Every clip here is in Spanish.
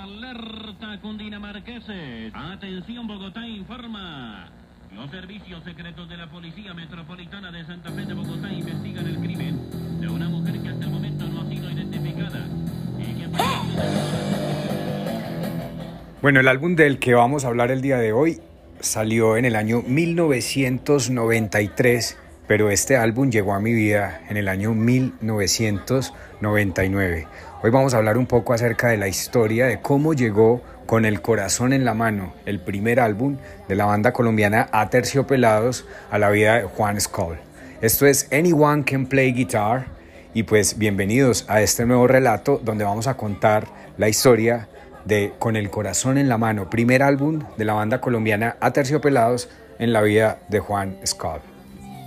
Alerta cundinamarqueses. Atención, Bogotá informa. Los servicios secretos de la Policía Metropolitana de Santa Fe de Bogotá investigan el crimen de una mujer que hasta el momento no ha sido identificada. y que Bueno, el álbum del que vamos a hablar el día de hoy salió en el año 1993, pero este álbum llegó a mi vida en el año 1999. Hoy vamos a hablar un poco acerca de la historia de cómo llegó con el corazón en la mano el primer álbum de la banda colombiana Aterciopelados a la vida de Juan Skoll. Esto es Anyone Can Play Guitar y pues bienvenidos a este nuevo relato donde vamos a contar la historia de Con el corazón en la mano, primer álbum de la banda colombiana Aterciopelados en la vida de Juan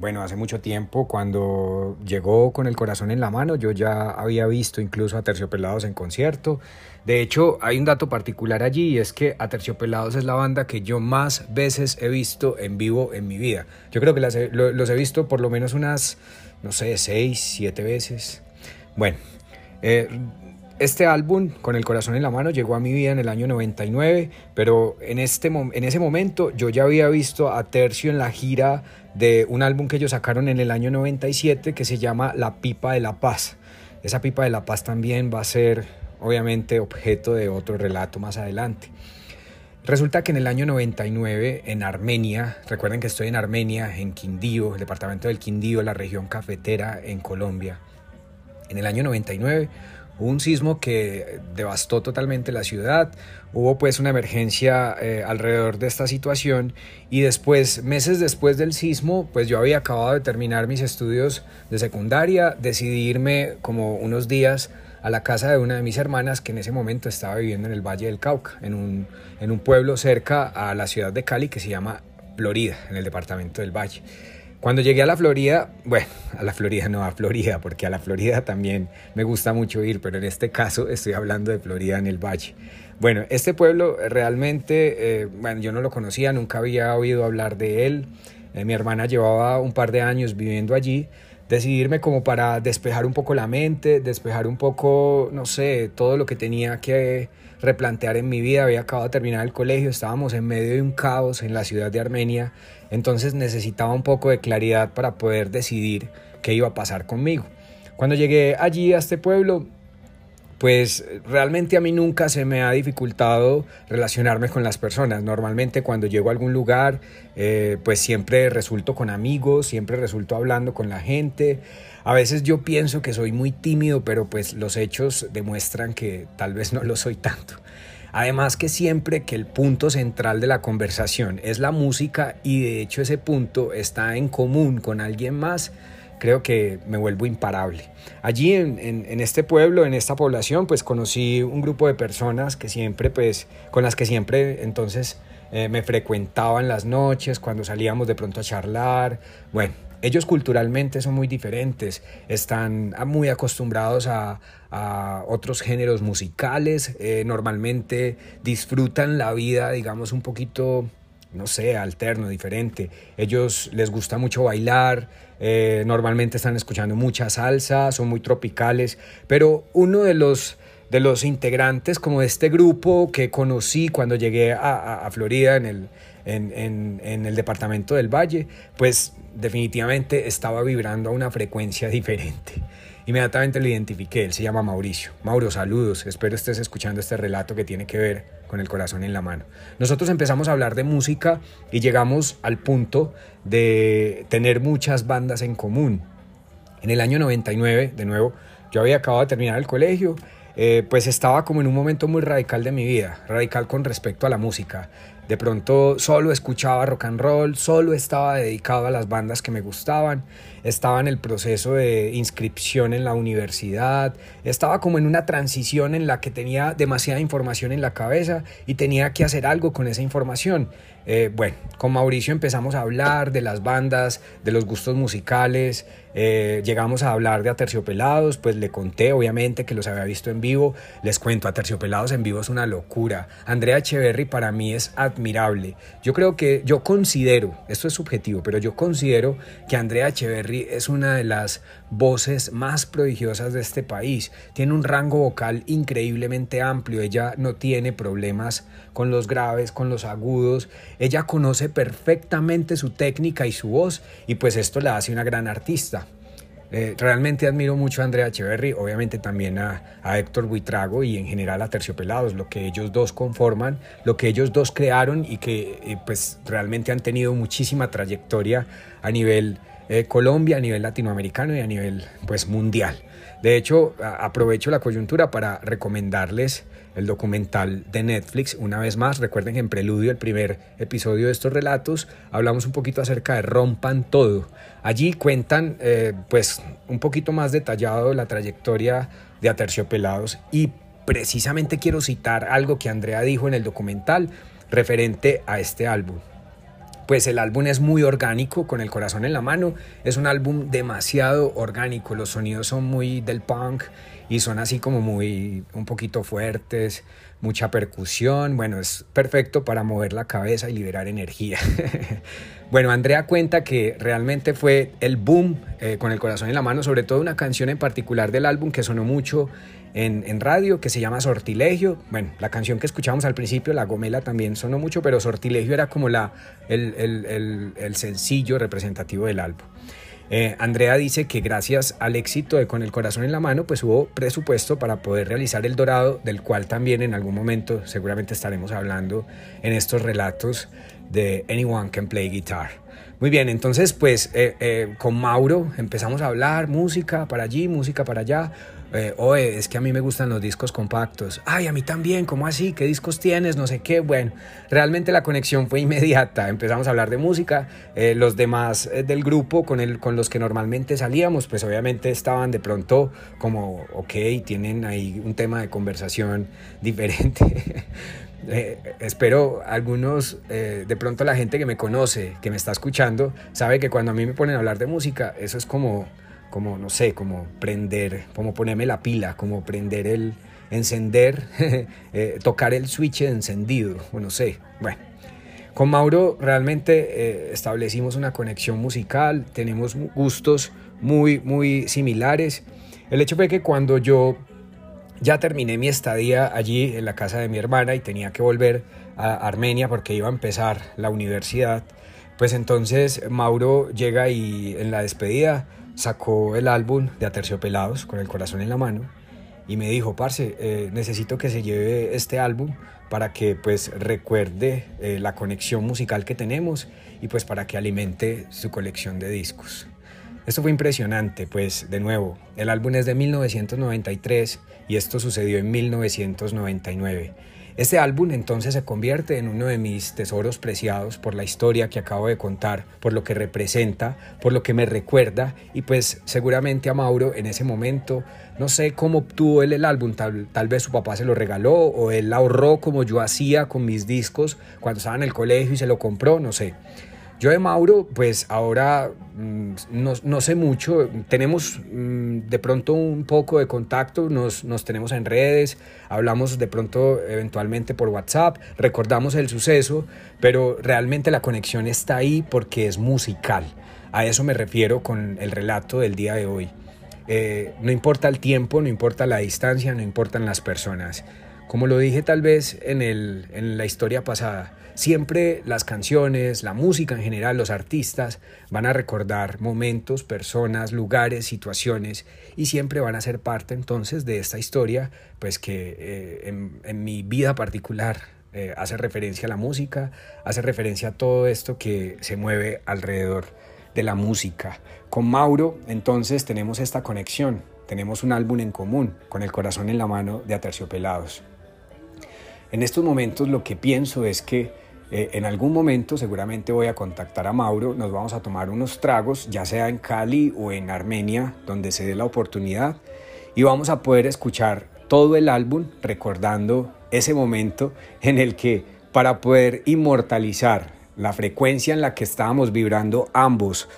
bueno, hace mucho tiempo, cuando llegó con el corazón en la mano, yo ya había visto incluso a Terciopelados en concierto. De hecho, hay un dato particular allí y es que Aterciopelados es la banda que yo más veces he visto en vivo en mi vida. Yo creo que los he visto por lo menos unas, no sé, seis, siete veces. Bueno, eh, este álbum, Con el corazón en la mano, llegó a mi vida en el año 99, pero en, este, en ese momento yo ya había visto a Tercio en la gira de un álbum que ellos sacaron en el año 97 que se llama La Pipa de la Paz. Esa Pipa de la Paz también va a ser, obviamente, objeto de otro relato más adelante. Resulta que en el año 99 en Armenia, recuerden que estoy en Armenia, en Quindío, el departamento del Quindío, la región cafetera en Colombia. En el año 99 Un sismo que devastó totalmente la ciudad, hubo pues una emergencia eh, alrededor de esta situación y después, meses después del sismo, pues yo había acabado de terminar mis estudios de secundaria, decidí irme como unos días a la casa de una de mis hermanas que en ese momento estaba viviendo en el Valle del Cauca, en un, en un pueblo cerca a la ciudad de Cali que se llama Florida, en el departamento del Valle. Cuando llegué a la Florida, bueno, a la Florida no, a Florida, porque a la Florida también me gusta mucho ir, pero en este caso estoy hablando de Florida en el Valle. Bueno, este pueblo realmente, eh, bueno, yo no lo conocía, nunca había oído hablar de él. Eh, mi hermana llevaba un par de años viviendo allí. Decidirme como para despejar un poco la mente, despejar un poco, no sé, todo lo que tenía que replantear en mi vida. Había acabado de terminar el colegio, estábamos en medio de un caos en la ciudad de Armenia, entonces necesitaba un poco de claridad para poder decidir qué iba a pasar conmigo. Cuando llegué allí a este pueblo, pues realmente a mí nunca se me ha dificultado relacionarme con las personas. Normalmente cuando llego a algún lugar, eh, pues siempre resulto con amigos, siempre resulto hablando con la gente. A veces yo pienso que soy muy tímido, pero pues los hechos demuestran que tal vez no lo soy tanto. Además que siempre que el punto central de la conversación es la música y de hecho ese punto está en común con alguien más, creo que me vuelvo imparable. Allí en, este pueblo, en esta población, pues conocí un grupo de personas que siempre, pues, con las que siempre entonces eh, me frecuentaba en las noches, cuando salíamos de pronto a charlar. Bueno, ellos culturalmente son muy diferentes, están muy acostumbrados a, otros géneros musicales, eh, normalmente disfrutan la vida, digamos, un poquito, no sé, alterno, diferente. Ellos les gusta mucho bailar, eh, normalmente están escuchando mucha salsa, son muy tropicales, pero uno de los de los integrantes como de este grupo que conocí cuando llegué a, Florida en el, en, en, el departamento del Valle, pues definitivamente estaba vibrando a una frecuencia diferente. Inmediatamente lo identifiqué, él se llama Mauricio. Mauro, saludos, espero estés escuchando este relato que tiene que ver con el corazón en la mano. Nosotros empezamos a hablar de música y llegamos al punto de tener muchas bandas en común. En el año 99, de nuevo, yo había acabado de terminar el colegio eh, pues estaba como en un momento muy radical de mi vida, radical con respecto a la música. De pronto solo escuchaba rock and roll, solo estaba dedicado a las bandas que me gustaban estaba en el proceso de inscripción en la universidad, estaba como en una transición en la que tenía demasiada información en la cabeza y tenía que hacer algo con esa información. Eh, bueno, con Mauricio empezamos a hablar de las bandas, de los gustos musicales, eh, llegamos a hablar de Aterciopelados, pues le conté obviamente que los había visto en vivo, les cuento, Aterciopelados en vivo es una locura, Andrea Echeverry para mí es admirable, yo creo que, yo considero, esto es subjetivo, pero yo considero que Andrea Echeverry es una de las voces más prodigiosas de este país, tiene un rango vocal increíblemente amplio, ella no tiene problemas con los graves, con los agudos, ella conoce perfectamente su técnica y su voz y pues esto la hace una gran artista. Eh, realmente admiro mucho a Andrea Echeverry, obviamente también a, Héctor Buitrago y en general a Terciopelados, lo que ellos dos conforman, lo que ellos dos crearon y que eh, pues realmente han tenido muchísima trayectoria a nivel eh, Colombia, a nivel latinoamericano y a nivel pues mundial. De hecho, aprovecho la coyuntura para recomendarles el documental de Netflix. Una vez más, recuerden que en Preludio, el primer episodio de estos relatos, hablamos un poquito acerca de Rompan Todo. Allí cuentan eh, pues un poquito más detallado la trayectoria de Aterciopelados y precisamente quiero citar algo que Andrea dijo en el documental referente a este álbum pues el álbum es muy orgánico, con el corazón en la mano. Es un álbum demasiado orgánico, los sonidos son muy del punk y son así como muy un poquito fuertes, mucha percusión. Bueno, es perfecto para mover la cabeza y liberar energía. bueno, Andrea cuenta que realmente fue el boom eh, con el corazón en la mano, sobre todo una canción en particular del álbum que sonó mucho en, radio que se llama Sortilegio. Bueno, la canción que escuchamos al principio, La Gomela, también sonó mucho, pero Sortilegio era como la, el, sencillo representativo del álbum. Eh, Andrea dice que gracias al éxito de Con el Corazón en la Mano, pues hubo presupuesto para poder realizar El Dorado, del cual también en algún momento seguramente estaremos hablando en estos relatos de Anyone Can Play Guitar. Muy bien, entonces pues eh, eh, con Mauro empezamos a hablar música para allí, música para allá eh, oye, es que a mí me gustan los discos compactos. Ay, a mí también, ¿cómo así? ¿Qué discos tienes? No sé qué. Bueno, realmente la conexión fue inmediata. Empezamos a hablar de música. Eh, los demás eh, del grupo con, el, con los que normalmente salíamos, pues obviamente estaban de pronto como, ok, tienen ahí un tema de conversación diferente. espero algunos, de pronto la gente que me conoce, que me está escuchando, sabe que cuando a mí me ponen a hablar de música, eso es como como, no sé, como prender, como ponerme la pila, como prender el, encender, eh, tocar el switch encendido, o no sé, bueno. Con Mauro realmente eh, establecimos una conexión musical, tenemos gustos muy, muy similares. El hecho fue que cuando yo ya terminé mi estadía allí en la casa de mi hermana y tenía que volver a Armenia porque iba a empezar la universidad, pues entonces Mauro llega y en la despedida sacó el álbum de Aterciopelados con el corazón en la mano y me dijo, parce, eh, necesito que se lleve este álbum para que pues recuerde eh, la conexión musical que tenemos y pues para que alimente su colección de discos. Esto fue impresionante, pues de nuevo, el álbum es de 1993 y esto sucedió en 1999. Este álbum entonces se convierte en uno de mis tesoros preciados por la historia que acabo de contar, por lo que representa, por lo que me recuerda y pues seguramente a Mauro en ese momento, no sé cómo obtuvo él el álbum, tal, tal vez su papá se lo regaló o él ahorró como yo hacía con mis discos cuando estaba en el colegio y se lo compró, no sé. Yo de Mauro, pues ahora mm, no, sé mucho, tenemos mm, de pronto un poco de contacto, nos, nos, tenemos en redes, hablamos de pronto eventualmente por WhatsApp, recordamos el suceso, pero realmente la conexión está ahí porque es musical. A eso me refiero con el relato del día de hoy. Eh, no importa el tiempo, no importa la distancia, no importan las personas. Como lo dije tal vez en, el, en la historia pasada, Siempre las canciones, la música en general, los artistas van a recordar momentos, personas, lugares, situaciones y siempre van a ser parte entonces de esta historia, pues que eh, en, mi vida particular eh, hace referencia a la música, hace referencia a todo esto que se mueve alrededor de la música. Con Mauro entonces tenemos esta conexión, tenemos un álbum en común, con el corazón en la mano de Aterciopelados. En estos momentos lo que pienso es que eh, en algún momento seguramente voy a contactar a Mauro, nos vamos a tomar unos tragos, ya sea en Cali o en Armenia, donde se dé la oportunidad, y vamos a poder escuchar todo el álbum recordando ese momento en el que para poder inmortalizar la frecuencia en la que estábamos vibrando ambos,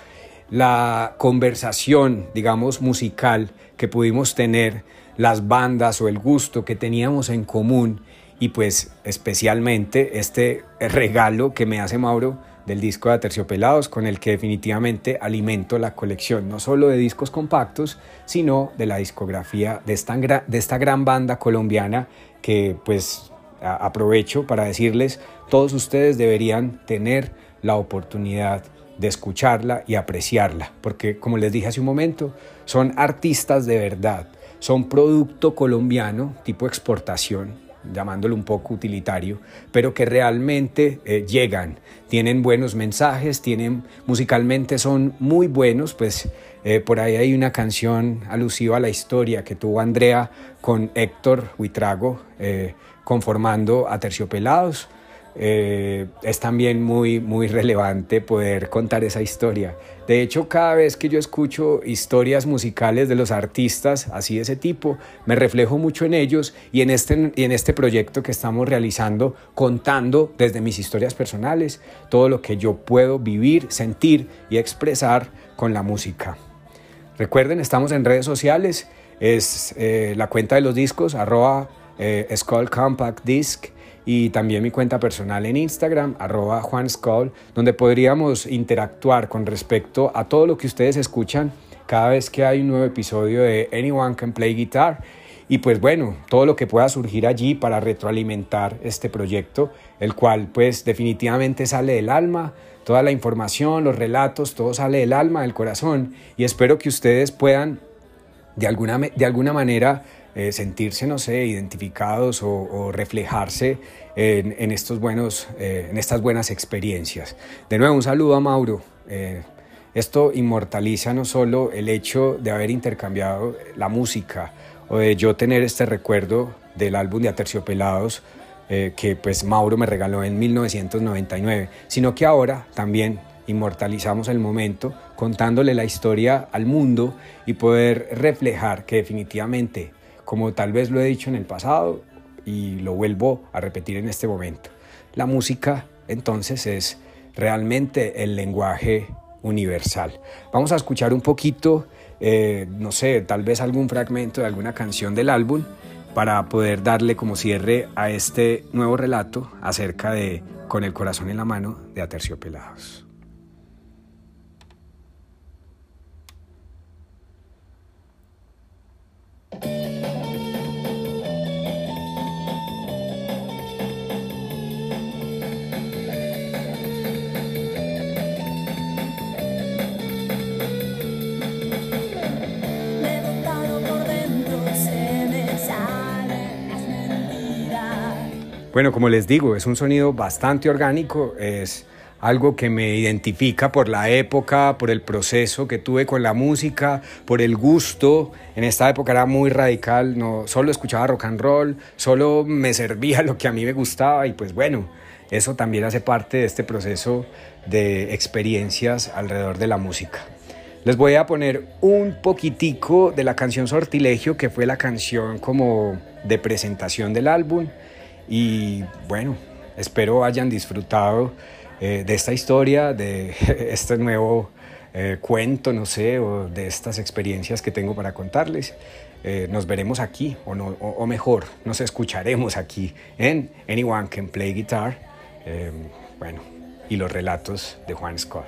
la conversación, digamos, musical que pudimos tener, las bandas o el gusto que teníamos en común y pues especialmente este regalo que me hace Mauro del disco de Aterciopelados con el que definitivamente alimento la colección no solo de discos compactos sino de la discografía de esta, de esta gran banda colombiana que pues aprovecho para decirles todos ustedes deberían tener la oportunidad de escucharla y apreciarla porque como les dije hace un momento son artistas de verdad son producto colombiano tipo exportación llamándolo un poco utilitario, pero que realmente eh, llegan, tienen buenos mensajes, tienen musicalmente son muy buenos, pues eh, por ahí hay una canción alusiva a la historia que tuvo Andrea con Héctor Huitrago eh, conformando a Terciopelados. Eh, es también muy, muy relevante poder contar esa historia. De hecho, cada vez que yo escucho historias musicales de los artistas así de ese tipo, me reflejo mucho en ellos y en este, en este proyecto que estamos realizando, contando desde mis historias personales todo lo que yo puedo vivir, sentir y expresar con la música. Recuerden, estamos en redes sociales, es eh, la cuenta de los discos, arroba eh, Skull Compact Disc y también mi cuenta personal en Instagram, arroba donde podríamos interactuar con respecto a todo lo que ustedes escuchan cada vez que hay un nuevo episodio de Anyone Can Play Guitar. Y pues bueno, todo lo que pueda surgir allí para retroalimentar este proyecto, el cual pues definitivamente sale del alma, toda la información, los relatos, todo sale del alma, del corazón. Y espero que ustedes puedan de alguna, de alguna manera eh, sentirse, no sé, identificados o, reflejarse en, estos buenos, eh, en estas buenas experiencias. De nuevo, un saludo a Mauro. Eh, esto inmortaliza no solo el hecho de haber intercambiado la música o de yo tener este recuerdo del álbum de Aterciopelados que pues Mauro me regaló en 1999, sino que ahora también inmortalizamos el momento contándole la historia al mundo y poder reflejar que definitivamente como tal vez lo he dicho en el pasado y lo vuelvo a repetir en este momento. La música entonces es realmente el lenguaje universal. Vamos a escuchar un poquito, eh, no sé, tal vez algún fragmento de alguna canción del álbum para poder darle como cierre a este nuevo relato acerca de Con el corazón en la mano de Aterciopelados. Bueno, como les digo, es un sonido bastante orgánico, es algo que me identifica por la época, por el proceso que tuve con la música, por el gusto. En esta época era muy radical, no solo escuchaba rock and roll, solo me servía lo que a mí me gustaba y pues bueno, eso también hace parte de este proceso de experiencias alrededor de la música. Les voy a poner un poquitico de la canción Sortilegio, que fue la canción como de presentación del álbum. Y bueno, espero hayan disfrutado eh, de esta historia, de este nuevo eh, cuento, no sé, o de estas experiencias que tengo para contarles. Eh, nos veremos aquí, o, no, o, mejor, nos escucharemos aquí en Anyone Can Play Guitar. bueno, y los relatos de Juan Scott.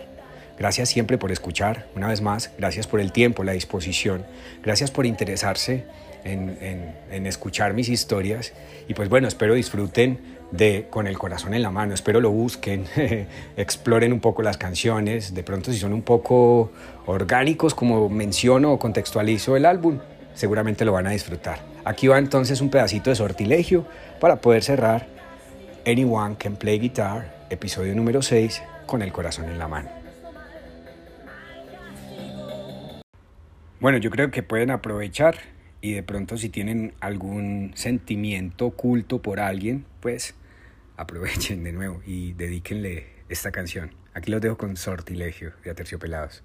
Gracias siempre por escuchar, una vez más, gracias por el tiempo, la disposición, gracias por interesarse en, escuchar mis historias y pues bueno, espero disfruten de Con el corazón en la mano, espero lo busquen, exploren un poco las canciones, de pronto si son un poco orgánicos como menciono o contextualizo el álbum, seguramente lo van a disfrutar. Aquí va entonces un pedacito de sortilegio para poder cerrar Anyone Can Play Guitar, episodio número 6, con el corazón en la mano. Bueno, yo creo que pueden aprovechar y de pronto si tienen algún sentimiento oculto por alguien, pues aprovechen de nuevo y dedíquenle esta canción. Aquí los dejo con Sortilegio de Aterciopelados.